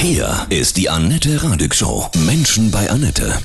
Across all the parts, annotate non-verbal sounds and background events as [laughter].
Hier ist die Annette Radig Show. Menschen bei Annette.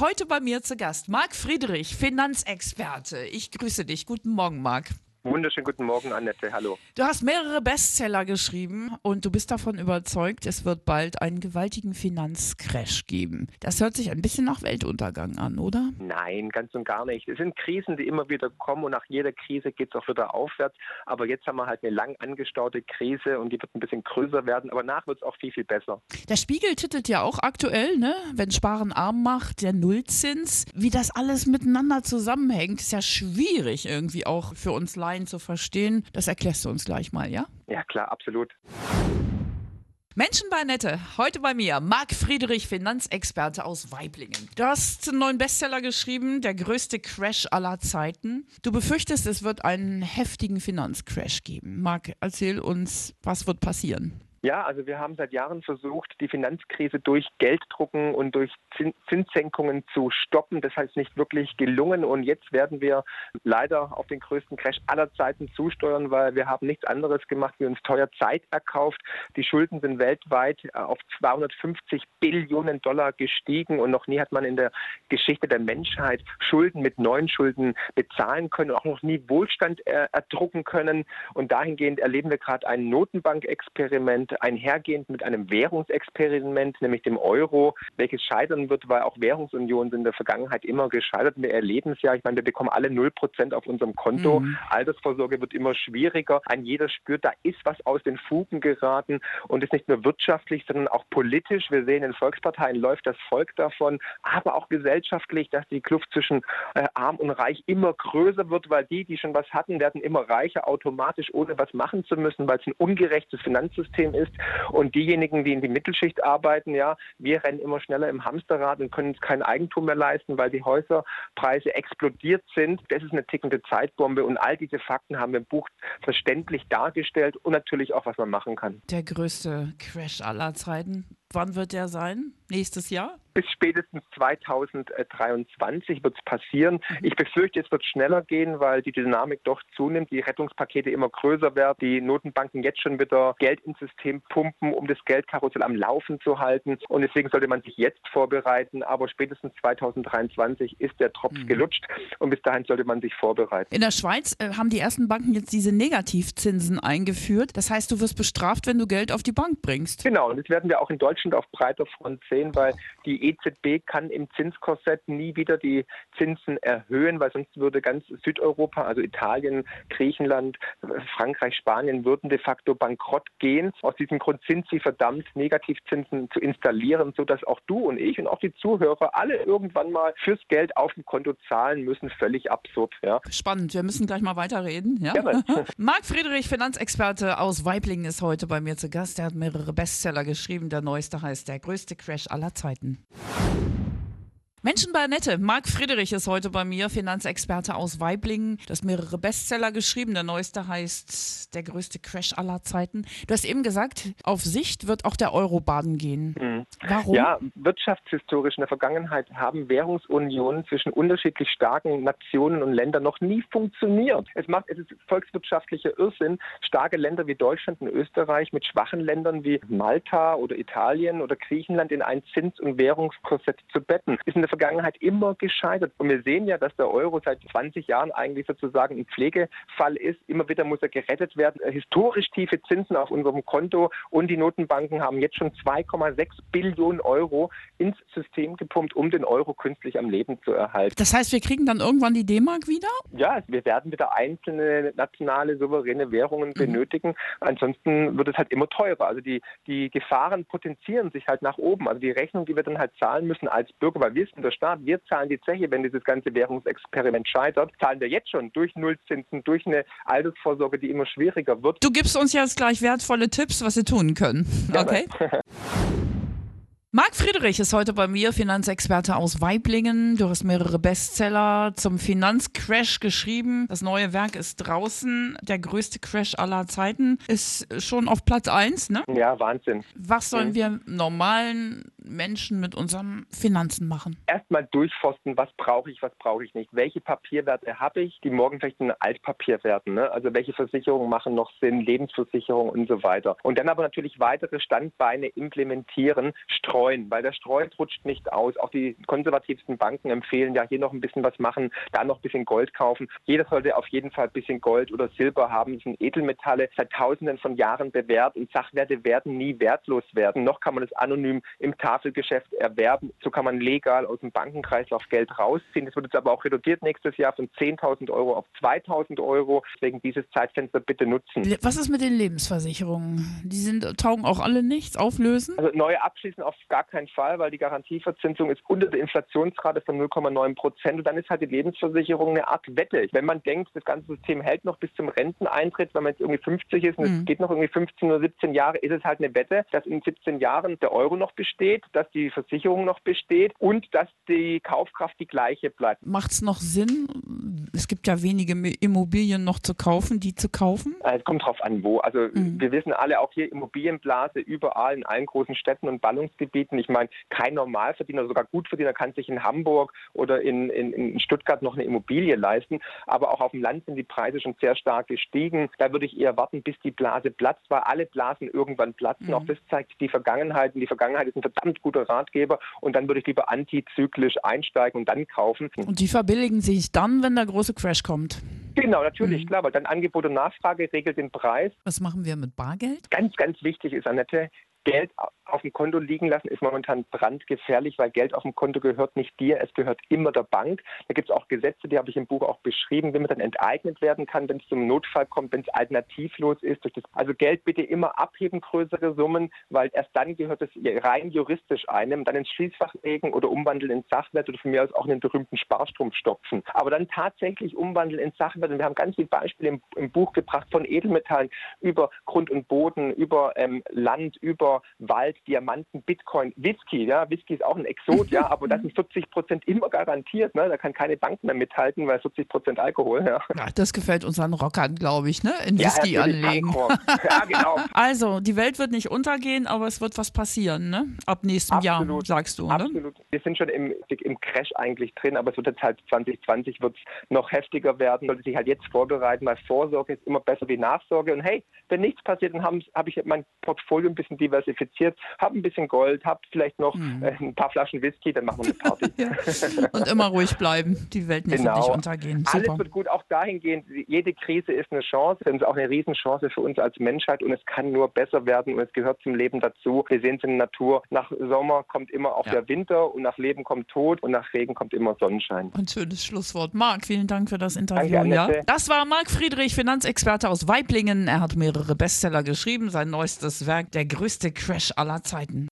Heute bei mir zu Gast Marc Friedrich, Finanzexperte. Ich grüße dich. Guten Morgen, Marc. Wunderschönen guten Morgen, Annette. Hallo. Du hast mehrere Bestseller geschrieben und du bist davon überzeugt, es wird bald einen gewaltigen Finanzcrash geben. Das hört sich ein bisschen nach Weltuntergang an, oder? Nein, ganz und gar nicht. Es sind Krisen, die immer wieder kommen und nach jeder Krise geht es auch wieder aufwärts. Aber jetzt haben wir halt eine lang angestaute Krise und die wird ein bisschen größer werden. Aber nach wird es auch viel, viel besser. Der Spiegel titelt ja auch aktuell, ne? wenn Sparen arm macht, der Nullzins. Wie das alles miteinander zusammenhängt, ist ja schwierig irgendwie auch für uns Laien zu verstehen. Das erklärst du uns gleich mal, ja? Ja, klar, absolut. Menschen bei Nette, heute bei mir, Marc Friedrich, Finanzexperte aus Weiblingen. Du hast einen neuen Bestseller geschrieben, der größte Crash aller Zeiten. Du befürchtest, es wird einen heftigen Finanzcrash geben. Marc, erzähl uns, was wird passieren? Ja, also wir haben seit Jahren versucht, die Finanzkrise durch Gelddrucken und durch Zinssenkungen zu stoppen. Das heißt nicht wirklich gelungen und jetzt werden wir leider auf den größten Crash aller Zeiten zusteuern, weil wir haben nichts anderes gemacht, wie uns teuer Zeit erkauft. Die Schulden sind weltweit auf 250 Billionen Dollar gestiegen und noch nie hat man in der Geschichte der Menschheit Schulden mit neuen Schulden bezahlen können, auch noch nie Wohlstand erdrucken können. Und dahingehend erleben wir gerade ein Notenbankexperiment einhergehend mit einem Währungsexperiment, nämlich dem Euro, welches scheitern wird, weil auch Währungsunionen sind in der Vergangenheit immer gescheitert. Wir erleben es ja, ich meine, wir bekommen alle 0% auf unserem Konto. Mhm. Altersvorsorge wird immer schwieriger. Ein jeder spürt, da ist was aus den Fugen geraten und ist nicht nur wirtschaftlich, sondern auch politisch. Wir sehen, in Volksparteien läuft das Volk davon, aber auch gesellschaftlich, dass die Kluft zwischen äh, arm und reich immer größer wird, weil die, die schon was hatten, werden immer reicher automatisch, ohne was machen zu müssen, weil es ein ungerechtes Finanzsystem ist ist. Und diejenigen, die in die Mittelschicht arbeiten, ja, wir rennen immer schneller im Hamsterrad und können uns kein Eigentum mehr leisten, weil die Häuserpreise explodiert sind. Das ist eine tickende Zeitbombe und all diese Fakten haben wir im Buch verständlich dargestellt und natürlich auch, was man machen kann. Der größte Crash aller Zeiten. Wann wird der sein? Nächstes Jahr? Bis spätestens 2023 wird es passieren. Mhm. Ich befürchte, es wird schneller gehen, weil die Dynamik doch zunimmt, die Rettungspakete immer größer werden, die Notenbanken jetzt schon wieder Geld ins System pumpen, um das Geldkarussell am Laufen zu halten. Und deswegen sollte man sich jetzt vorbereiten. Aber spätestens 2023 ist der Tropf mhm. gelutscht und bis dahin sollte man sich vorbereiten. In der Schweiz äh, haben die ersten Banken jetzt diese Negativzinsen eingeführt. Das heißt, du wirst bestraft, wenn du Geld auf die Bank bringst. Genau, und das werden wir auch in Deutschland auf breiter Front sehen, weil die EZB kann im Zinskorsett nie wieder die Zinsen erhöhen, weil sonst würde ganz Südeuropa, also Italien, Griechenland, Frankreich, Spanien, würden de facto bankrott gehen. Aus diesem Grund sind sie verdammt, Negativzinsen zu installieren, sodass auch du und ich und auch die Zuhörer alle irgendwann mal fürs Geld auf dem Konto zahlen müssen. Völlig absurd. Ja. Spannend. Wir müssen gleich mal weiterreden. Ja? [laughs] Marc Friedrich, Finanzexperte aus Weiblingen, ist heute bei mir zu Gast. Er hat mehrere Bestseller geschrieben. Der neueste heißt Der größte Crash aller Zeiten. Menschen bei Annette. Marc Friedrich ist heute bei mir, Finanzexperte aus Weiblingen. Du hast mehrere Bestseller geschrieben. Der neueste heißt Der größte Crash aller Zeiten. Du hast eben gesagt, auf Sicht wird auch der Euro baden gehen. Mhm. Warum? Ja, wirtschaftshistorisch in der Vergangenheit haben Währungsunionen zwischen unterschiedlich starken Nationen und Ländern noch nie funktioniert. Es macht, es ist volkswirtschaftlicher Irrsinn, starke Länder wie Deutschland und Österreich mit schwachen Ländern wie Malta oder Italien oder Griechenland in ein Zins- und Währungskorsett zu betten. Ist in der Vergangenheit immer gescheitert. Und wir sehen ja, dass der Euro seit 20 Jahren eigentlich sozusagen ein Pflegefall ist. Immer wieder muss er gerettet werden. Äh, historisch tiefe Zinsen auf unserem Konto und die Notenbanken haben jetzt schon 2,6 Billionen Euro ins System gepumpt, um den Euro künstlich am Leben zu erhalten. Das heißt, wir kriegen dann irgendwann die D-Mark wieder? Ja, wir werden wieder einzelne nationale souveräne Währungen mhm. benötigen. Ansonsten wird es halt immer teurer. Also die, die Gefahren potenzieren sich halt nach oben. Also die Rechnung, die wir dann halt zahlen müssen als Bürger, weil wir sind der Staat, wir zahlen die Zeche, wenn dieses ganze Währungsexperiment scheitert, zahlen wir jetzt schon durch Nullzinsen, durch eine Altersvorsorge, die immer schwieriger wird. Du gibst uns jetzt gleich wertvolle Tipps, was wir tun können. Okay? [laughs] Marc Friedrich ist heute bei mir, Finanzexperte aus Weiblingen. Du hast mehrere Bestseller zum Finanzcrash geschrieben. Das neue Werk ist draußen. Der größte Crash aller Zeiten ist schon auf Platz 1, ne? Ja, Wahnsinn. Was sollen mhm. wir normalen Menschen mit unseren Finanzen machen? Erstmal durchforsten, was brauche ich, was brauche ich nicht. Welche Papierwerte habe ich, die morgen vielleicht ein Altpapier werden. Ne? Also welche Versicherungen machen noch Sinn, Lebensversicherung und so weiter. Und dann aber natürlich weitere Standbeine implementieren, streuen, weil der Streu rutscht nicht aus. Auch die konservativsten Banken empfehlen ja hier noch ein bisschen was machen, da noch ein bisschen Gold kaufen. Jeder sollte auf jeden Fall ein bisschen Gold oder Silber haben. Das sind Edelmetalle seit Tausenden von Jahren bewährt und Sachwerte werden nie wertlos werden. Noch kann man es anonym im Tafelgeschäft erwerben. So kann man legal aus dem Bankenkreislauf Geld rausziehen. Das wird jetzt aber auch reduziert nächstes Jahr von 10.000 Euro auf 2.000 Euro. Deswegen dieses Zeitfenster bitte nutzen. Was ist mit den Lebensversicherungen? Die sind, taugen auch alle nichts, auflösen? Also neue abschließen auf gar keinen Fall, weil die Garantieverzinsung ist unter der Inflationsrate von 0,9 Prozent. Und dann ist halt die Lebensversicherung eine Art Wette. Wenn man denkt, das ganze System hält noch bis zum Renteneintritt, wenn man jetzt irgendwie 50 ist und mhm. es geht noch irgendwie 15 oder 17 Jahre, ist es halt eine Wette, dass in 17 Jahren der Euro noch besteht, dass die Versicherung noch besteht und dass die Kaufkraft die gleiche bleibt. Macht es noch Sinn? Es gibt ja wenige Immobilien noch zu kaufen, die zu kaufen? Es kommt drauf an, wo. Also mhm. wir wissen alle auch hier Immobilienblase überall in allen großen Städten und Ballungsgebieten. Ich meine, kein Normalverdiener, sogar Gutverdiener kann sich in Hamburg oder in, in, in Stuttgart noch eine Immobilie leisten. Aber auch auf dem Land sind die Preise schon sehr stark gestiegen. Da würde ich eher warten, bis die Blase platzt, weil alle Blasen irgendwann platzen. Mhm. Auch das zeigt die Vergangenheit. Und die Vergangenheit ist ein verdammt guter Ratgeber. Und dann würde ich lieber antizyklisch einsteigen und dann kaufen. Und die verbilligen sich dann, wenn der große Crash kommt? Genau, natürlich, mhm. klar, weil dann Angebot und Nachfrage regelt den Preis. Was machen wir mit Bargeld? Ganz, ganz wichtig ist, Annette, Geld auf dem Konto liegen lassen ist momentan brandgefährlich, weil Geld auf dem Konto gehört nicht dir, es gehört immer der Bank. Da gibt es auch Gesetze, die habe ich im Buch auch beschrieben, wie man dann enteignet werden kann, wenn es zum Notfall kommt, wenn es alternativlos ist. Also Geld bitte immer abheben, größere Summen, weil erst dann gehört es rein juristisch einem, dann ins Schließfach legen oder umwandeln in Sachwert oder von mir aus auch in den berühmten Sparstrumpf stopfen. Aber dann tatsächlich umwandeln in Sachwert. Und wir haben ganz viele Beispiele im, im Buch gebracht von Edelmetallen über Grund und Boden, über ähm, Land, über Wald, Diamanten, Bitcoin, Whisky. Ja, Whisky ist auch ein Exot, ja, aber das sind [laughs] 40 Prozent immer garantiert. Ne? Da kann keine Bank mehr mithalten, weil 40 Prozent Alkohol. Ja. ja. das gefällt unseren Rockern, glaube ich, ne? In Whisky ja, anlegen. ja, genau. [laughs] Also, die Welt wird nicht untergehen, aber es wird was passieren, ne? Ab nächstem Absolut. Jahr, sagst du, Absolut. ne? Wir sind schon im, im Crash eigentlich drin, aber es wird jetzt halt 2020 wird noch heftiger werden. Sollte sich halt jetzt vorbereiten, weil Vorsorge ist immer besser wie Nachsorge. Und hey, wenn nichts passiert, dann habe hab ich mein Portfolio ein bisschen diversifiziert diversifiziert, habe ein bisschen Gold, habe vielleicht noch mhm. äh, ein paar Flaschen Whisky, dann machen wir eine Party. [laughs] ja. Und immer ruhig bleiben, die Welt nicht, genau. nicht untergehen. Super. Alles wird gut, auch dahingehend, jede Krise ist eine Chance, es ist auch eine Riesenchance für uns als Menschheit und es kann nur besser werden und es gehört zum Leben dazu. Wir sehen es in der Natur, nach Sommer kommt immer auch ja. der Winter und nach Leben kommt Tod und nach Regen kommt immer Sonnenschein. Ein schönes Schlusswort. Marc, vielen Dank für das Interview. Danke, ja. Das war Marc Friedrich, Finanzexperte aus Weiblingen. Er hat mehrere Bestseller geschrieben. Sein neuestes Werk, Der größte Crash aller Zeiten.